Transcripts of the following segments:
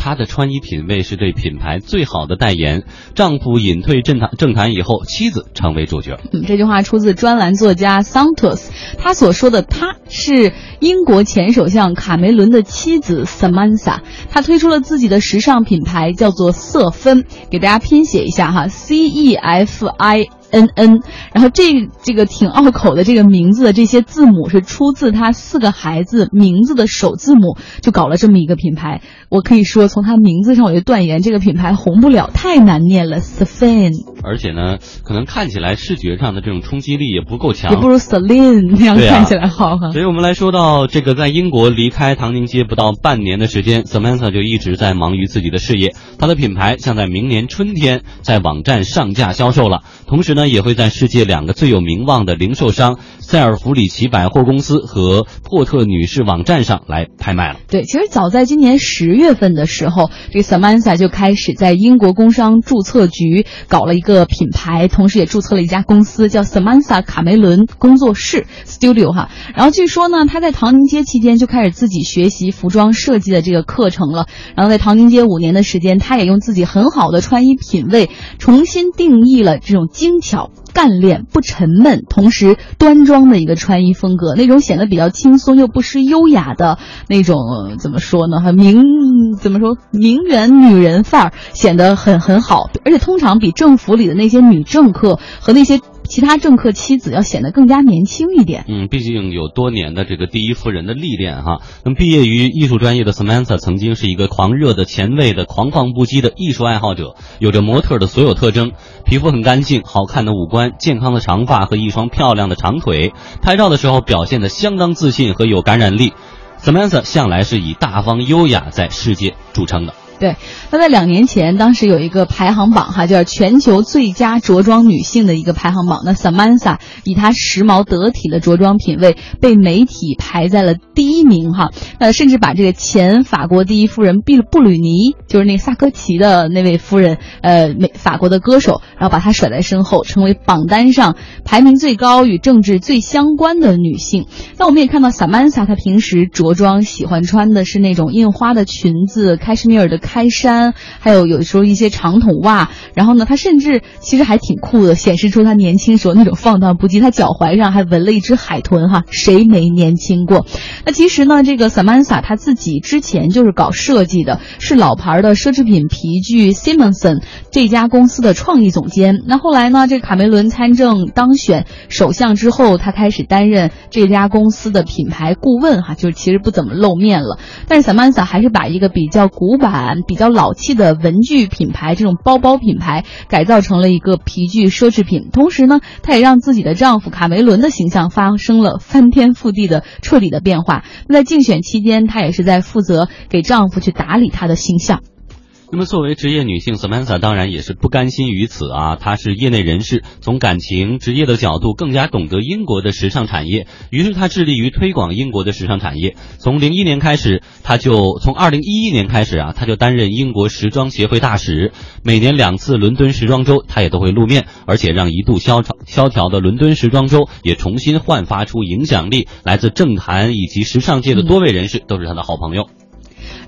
她的穿衣品味是对品牌最好的代言。丈夫隐退政坛政坛以后，妻子成为主角。嗯，这句话出自专栏作家 Santos，他所说的她是英国前首相卡梅伦的妻子 Samantha，她推出了自己的时尚品牌，叫做瑟芬。给大家拼写一下哈，C E F I。N N，然后这这个挺拗口的这个名字的这些字母是出自他四个孩子名字的首字母，就搞了这么一个品牌。我可以说从他名字上我就断言这个品牌红不了，太难念了 s f a n 而且呢，可能看起来视觉上的这种冲击力也不够强，也不如 Celine 那样看起来好哈。所以我们来说到这个，在英国离开唐宁街不到半年的时间，Samantha 就一直在忙于自己的事业。她的品牌将在明年春天在网站上架销售了，同时呢。也会在世界两个最有名望的零售商塞尔弗里奇百货公司和珀特女士网站上来拍卖了。对，其实早在今年十月份的时候，这个 Samantha 就开始在英国工商注册局搞了一个个品牌，同时也注册了一家公司，叫 Samantha 卡梅伦工作室 Studio 哈。然后据说呢，他在唐宁街期间就开始自己学习服装设计的这个课程了。然后在唐宁街五年的时间，他也用自己很好的穿衣品味重新定义了这种精巧。干练不沉闷，同时端庄的一个穿衣风格，那种显得比较轻松又不失优雅的那种，怎么说呢？哈，名怎么说？名媛女人范儿显得很很好，而且通常比政府里的那些女政客和那些。其他政客妻子要显得更加年轻一点。嗯，毕竟有多年的这个第一夫人的历练哈。那么，毕业于艺术专业的 Samantha 曾经是一个狂热的、前卫的、狂放不羁的艺术爱好者，有着模特的所有特征：皮肤很干净、好看的五官、健康的长发和一双漂亮的长腿。拍照的时候表现的相当自信和有感染力。Samantha 向来是以大方优雅在世界著称的。对，那在两年前，当时有一个排行榜哈，叫全球最佳着装女性的一个排行榜。那 Samantha 以她时髦得体的着装品味，被媒体排在了第一名哈。那，甚至把这个前法国第一夫人毕布吕尼，就是那萨科齐的那位夫人，呃，美法国的歌手，然后把她甩在身后，成为榜单上排名最高、与政治最相关的女性。那我们也看到 Samantha 她平时着装喜欢穿的是那种印花的裙子，开什米尔的。开衫，还有有的时候一些长筒袜，然后呢，他甚至其实还挺酷的，显示出他年轻时候那种放荡不羁。他脚踝上还纹了一只海豚，哈，谁没年轻过？那其实呢，这个 Samantha 他自己之前就是搞设计的，是老牌的奢侈品皮具 Simonson 这家公司的创意总监。那后来呢，这卡梅伦参政当选首相之后，他开始担任这家公司的品牌顾问，哈，就是其实不怎么露面了。但是 Samantha 还是把一个比较古板。比较老气的文具品牌，这种包包品牌改造成了一个皮具奢侈品，同时呢，她也让自己的丈夫卡梅伦的形象发生了翻天覆地的彻底的变化。那在竞选期间，她也是在负责给丈夫去打理他的形象。那么，作为职业女性，Samantha 当然也是不甘心于此啊。她是业内人士，从感情、职业的角度更加懂得英国的时尚产业，于是她致力于推广英国的时尚产业。从零一年开始，她就从二零一一年开始啊，她就担任英国时装协会大使。每年两次伦敦时装周，她也都会露面，而且让一度萧条萧条的伦敦时装周也重新焕发出影响力。来自政坛以及时尚界的多位人士都是她的好朋友。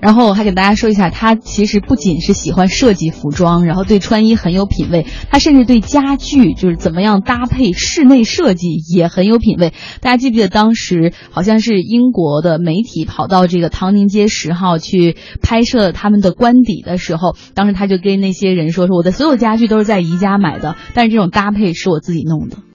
然后我还给大家说一下，他其实不仅是喜欢设计服装，然后对穿衣很有品味，他甚至对家具就是怎么样搭配室内设计也很有品味。大家记不记得当时好像是英国的媒体跑到这个唐宁街十号去拍摄他们的官邸的时候，当时他就跟那些人说：“说我的所有家具都是在宜家买的，但是这种搭配是我自己弄的。”